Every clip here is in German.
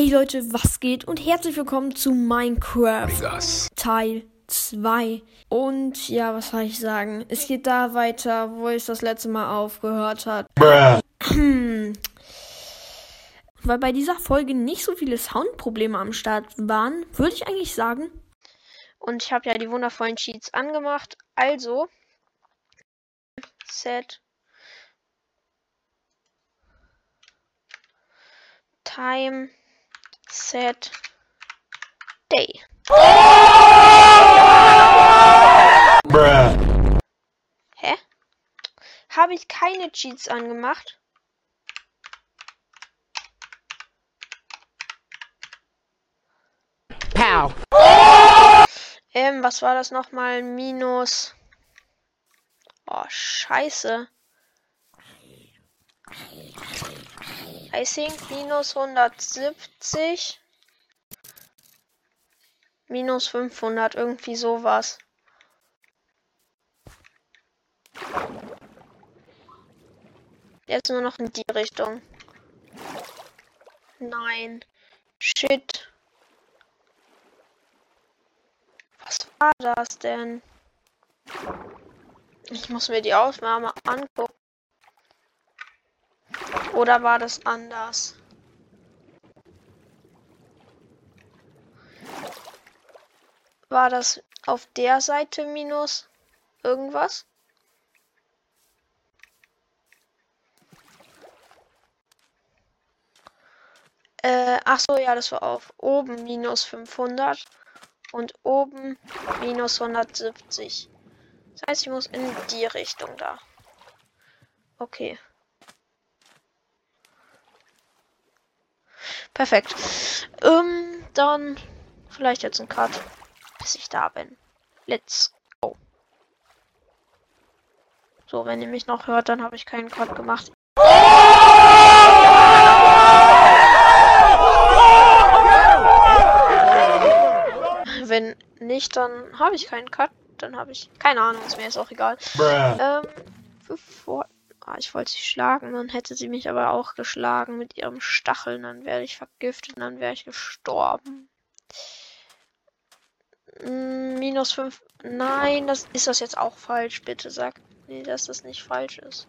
Hey Leute, was geht? Und herzlich willkommen zu Minecraft Vegas. Teil 2. Und ja, was soll ich sagen? Es geht da weiter, wo es das letzte Mal aufgehört hat. Weil bei dieser Folge nicht so viele Soundprobleme am Start waren, würde ich eigentlich sagen. Und ich habe ja die wundervollen Cheats angemacht. Also, Set Time Set Day. Bruh. Hä? Habe ich keine Cheats angemacht? Pow. Ähm, was war das nochmal? Minus. Oh, scheiße. I think minus 170. Minus 500, irgendwie sowas. Jetzt nur noch in die Richtung. Nein. Shit. Was war das denn? Ich muss mir die Aufnahme angucken. Oder war das anders? War das auf der Seite minus irgendwas? Äh, ach so, ja, das war auf oben minus 500 und oben minus 170. Das heißt, ich muss in die Richtung da. Okay. Perfekt. Ähm, dann vielleicht jetzt ein Cut, bis ich da bin. Let's go. So, wenn ihr mich noch hört, dann habe ich keinen Cut gemacht. Wenn nicht, dann habe ich keinen Cut. Dann habe ich keine Ahnung, ist mir jetzt auch egal. Bruh. Ähm, bevor. Ah, ich wollte sie schlagen, dann hätte sie mich aber auch geschlagen mit ihrem Stacheln. Dann wäre ich vergiftet und dann wäre ich gestorben. Mm, minus 5. Nein, das ist das jetzt auch falsch. Bitte sag nee, dass das nicht falsch ist.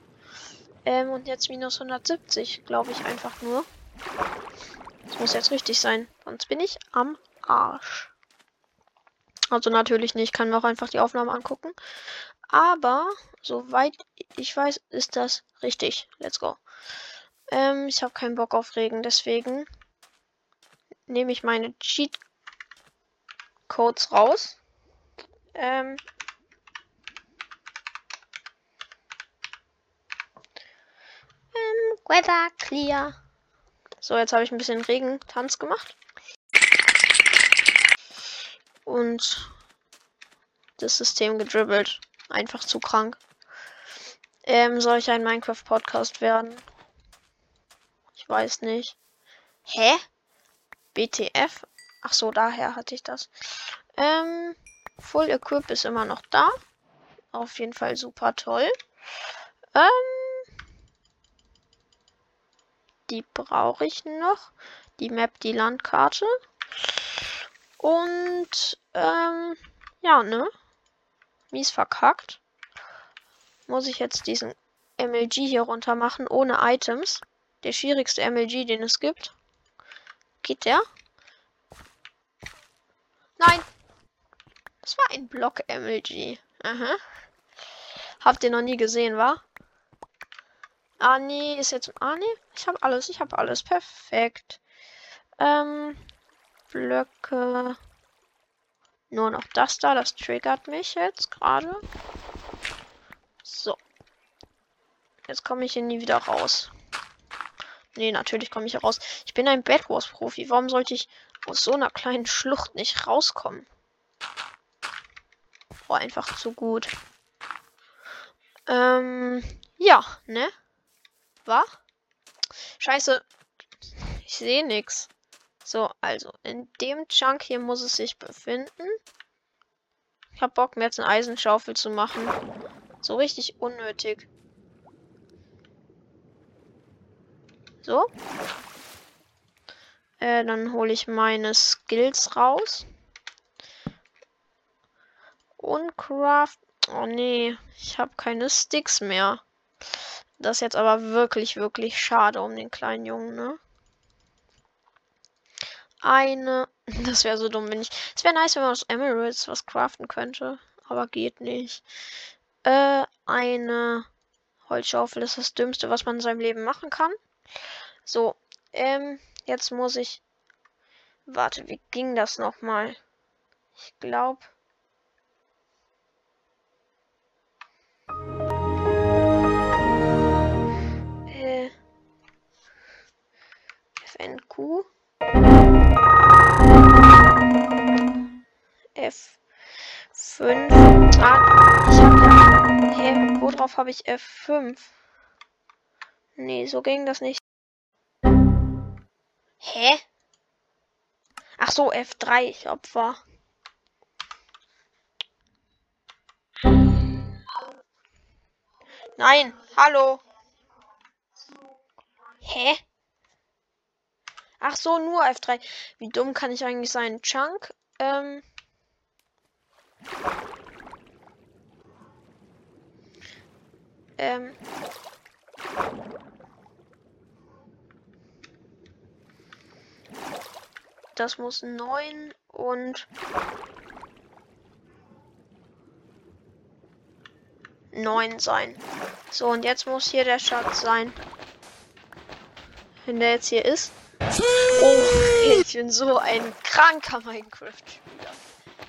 Ähm, und jetzt minus 170, glaube ich einfach nur. Das muss jetzt richtig sein. Sonst bin ich am Arsch. Also natürlich nicht, kann mir auch einfach die Aufnahme angucken. Aber soweit ich weiß, ist das richtig. Let's go. Ähm, ich habe keinen Bock auf Regen, deswegen nehme ich meine Cheat Codes raus. Ähm, ähm, Weather clear. So, jetzt habe ich ein bisschen Regentanz gemacht. Und das System gedribbelt. Einfach zu krank. Ähm, soll ich ein Minecraft-Podcast werden? Ich weiß nicht. Hä? BTF? Ach so, daher hatte ich das. Ähm, Full Equip ist immer noch da. Auf jeden Fall super toll. Ähm, die brauche ich noch. Die Map, die Landkarte. Und, ähm, ja, ne? Mies verkackt. Muss ich jetzt diesen MLG hier runter machen, ohne Items. Der schwierigste MLG, den es gibt. Geht der? Nein! Das war ein Block MLG. Aha. Habt ihr noch nie gesehen, wa? Ah, nee, ist jetzt. Ah, nee, ich habe alles, ich habe alles. Perfekt. Ähm, Blöcke. Nur noch das da, das triggert mich jetzt gerade. So. Jetzt komme ich hier nie wieder raus. Nee, natürlich komme ich hier raus. Ich bin ein Bad Wars Profi. Warum sollte ich aus so einer kleinen Schlucht nicht rauskommen? Boah, einfach zu gut. Ähm, ja, ne? War? Scheiße. Ich sehe nix. So, also, in dem Chunk hier muss es sich befinden. Ich hab Bock, mir jetzt eine Eisenschaufel zu machen. So richtig unnötig. So. Äh, dann hole ich meine Skills raus. Und craft. Oh nee, ich habe keine Sticks mehr. Das ist jetzt aber wirklich, wirklich schade um den kleinen Jungen, ne? Eine. Das wäre so dumm, wenn ich. Es wäre nice, wenn man aus Emeralds was craften könnte. Aber geht nicht. Äh, eine Holzschaufel ist das Dümmste, was man in seinem Leben machen kann. So, ähm, jetzt muss ich. Warte, wie ging das nochmal? Ich glaube. Äh. FNQ. F5. Ah, ich hab ja. Hä? Worauf habe ich F5? Nee, so ging das nicht. Hä? Ach so, F3, ich Opfer. Nein, hallo. Hä? Ach so, nur F3. Wie dumm kann ich eigentlich sein? Chunk, ähm. Ähm. Das muss 9 und 9 sein. So, und jetzt muss hier der Schatz sein. Wenn der jetzt hier ist. Oh, ich bin so ein kranker Minecraft-Spieler.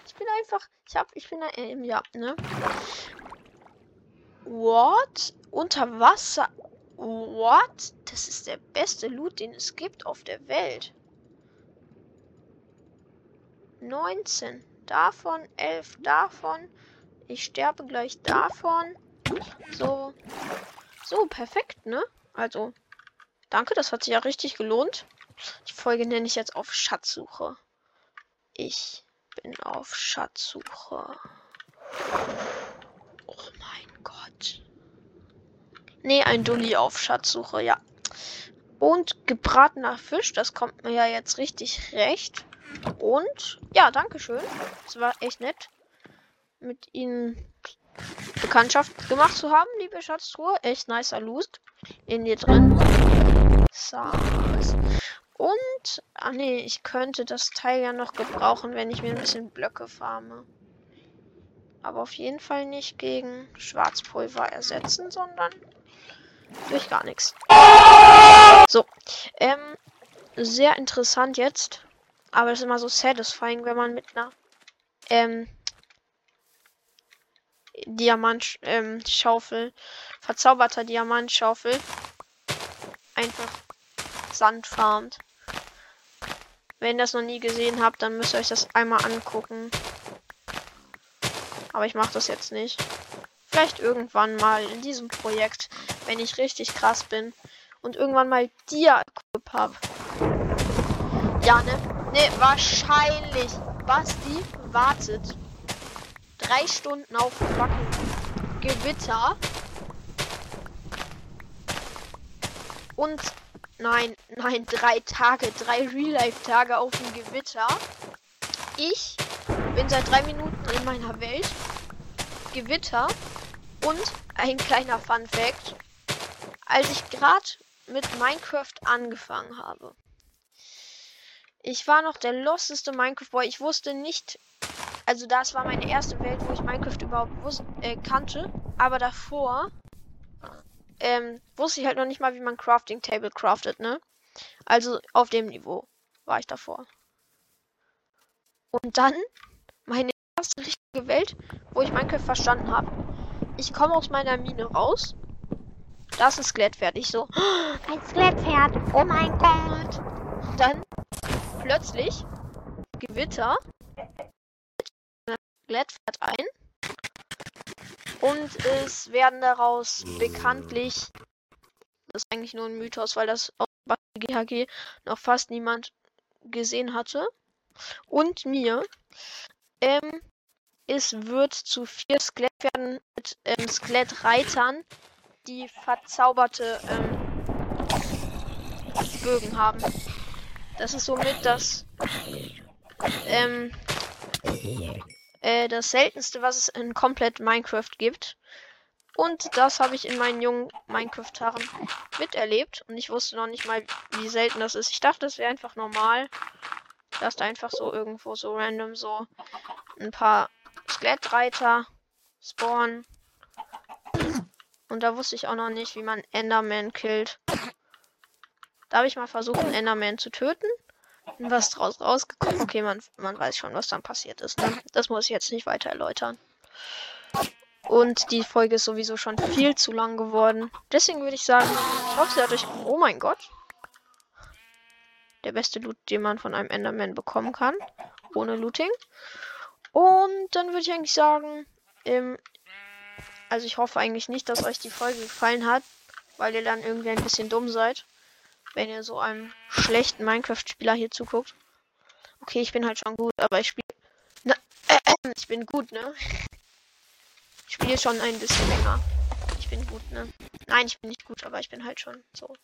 Ich bin einfach, ich hab, ich bin ein, ja, ne? What? Unter Wasser? What? Das ist der beste Loot, den es gibt auf der Welt. 19 davon, 11 davon. Ich sterbe gleich davon. So. So, perfekt, ne? Also, danke, das hat sich ja richtig gelohnt. Die Folge nenne ich jetzt auf Schatzsuche. Ich bin auf Schatzsuche. Oh mein Gott. Nee, ein Dulli auf Schatzsuche, ja. Und gebratener Fisch, das kommt mir ja jetzt richtig recht. Und ja, danke schön. Es war echt nett, mit Ihnen Bekanntschaft gemacht zu haben, liebe Schatztruhe. Echt nicer Loot in dir drin. Saß. Und, ah nee, ich könnte das Teil ja noch gebrauchen, wenn ich mir ein bisschen Blöcke farme. Aber auf jeden Fall nicht gegen Schwarzpulver ersetzen, sondern durch gar nichts. So, ähm, sehr interessant jetzt. Aber es ist immer so satisfying, wenn man mit einer ähm, Diamantschaufel, ähm, verzauberter Diamantschaufel, einfach Sand farmt. Wenn ihr das noch nie gesehen habt, dann müsst ihr euch das einmal angucken. Aber ich mache das jetzt nicht. Vielleicht irgendwann mal in diesem Projekt, wenn ich richtig krass bin und irgendwann mal dir hab. Ja, ne? Ne, wahrscheinlich. Basti wartet drei Stunden auf fucking Gewitter. Und nein, nein, drei Tage, drei Real-Life-Tage auf dem Gewitter. Ich bin seit drei Minuten in meiner Welt. Gewitter. Und ein kleiner Fun Fact. Als ich gerade mit Minecraft angefangen habe. Ich war noch der losteste Minecraft-Boy. Ich wusste nicht, also das war meine erste Welt, wo ich Minecraft überhaupt wusste, äh, kannte. Aber davor ähm, wusste ich halt noch nicht mal, wie man Crafting Table craftet, ne? Also auf dem Niveau war ich davor. Und dann meine erste richtige Welt, wo ich Minecraft verstanden habe. Ich komme aus meiner Mine raus. Da ist ein Skelettpferd. Ich so, ein Skelettpferd. Oh mein Gott. Dann plötzlich Gewitter. Skelettpferd ein. Und es werden daraus bekanntlich, das ist eigentlich nur ein Mythos, weil das auf GHG noch fast niemand gesehen hatte. Und mir, ähm, es wird zu vier Skelettpferden mit ähm, Skelettreitern, die verzauberte ähm, Bögen haben. Das ist somit das, ähm, äh, das seltenste, was es in komplett Minecraft gibt. Und das habe ich in meinen jungen Minecraft-Tagen miterlebt. Und ich wusste noch nicht mal, wie selten das ist. Ich dachte, es wäre einfach normal, dass da einfach so irgendwo so random so ein paar Skelettreiter spawnen. Und da wusste ich auch noch nicht, wie man Enderman killt. Da habe ich mal versucht, einen Enderman zu töten. Was draus rausgekommen? Okay, man, man weiß schon, was dann passiert ist. Ne? Das muss ich jetzt nicht weiter erläutern. Und die Folge ist sowieso schon viel zu lang geworden. Deswegen würde ich sagen, ich hoffe, sie hat euch. Oh mein Gott. Der beste Loot, den man von einem Enderman bekommen kann. Ohne Looting. Und dann würde ich eigentlich sagen, ähm, also ich hoffe eigentlich nicht, dass euch die Folge gefallen hat, weil ihr dann irgendwie ein bisschen dumm seid, wenn ihr so einem schlechten Minecraft-Spieler hier zuguckt. Okay, ich bin halt schon gut, aber ich spiele. Äh, ich bin gut, ne? Ich spiele schon ein bisschen länger. Ich bin gut, ne? Nein, ich bin nicht gut, aber ich bin halt schon so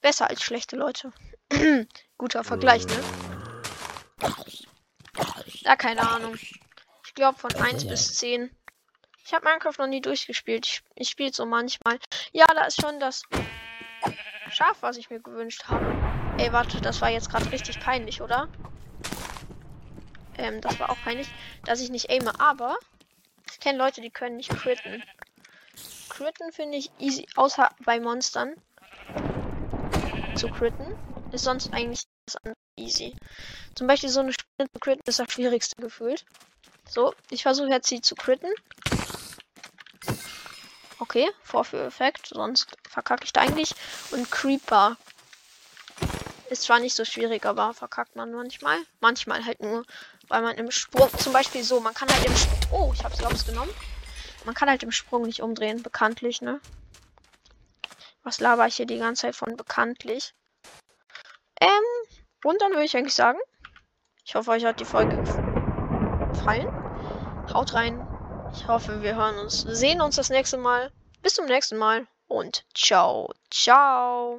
besser als schlechte Leute. Guter Vergleich, ne? Ja, keine Ahnung. Ich glaube von 1 bis 10. Ich habe Minecraft noch nie durchgespielt. Ich, ich spiele so manchmal. Ja, da ist schon das Schaf, was ich mir gewünscht habe. Ey, warte, das war jetzt gerade richtig peinlich, oder? Ähm, das war auch peinlich, dass ich nicht aime, aber ich kenne Leute, die können nicht critten. Critten finde ich easy, außer bei Monstern. Zu critten ist sonst eigentlich easy. Zum Beispiel so eine Spinne zu critten ist das schwierigste gefühlt. So, ich versuche jetzt sie zu critten. Okay, Vorführeffekt, sonst verkacke ich da eigentlich. Und Creeper. Ist zwar nicht so schwierig, aber verkackt man manchmal. Manchmal halt nur, weil man im Sprung, zum Beispiel so, man kann halt im Sprung, oh, ich hab's rausgenommen. Man kann halt im Sprung nicht umdrehen, bekanntlich, ne? Was laber ich hier die ganze Zeit von bekanntlich? Ähm, und dann würde ich eigentlich sagen, ich hoffe, euch hat die Folge gefallen. Haut rein, ich hoffe, wir hören uns, sehen uns das nächste Mal. Bis zum nächsten Mal und ciao, ciao.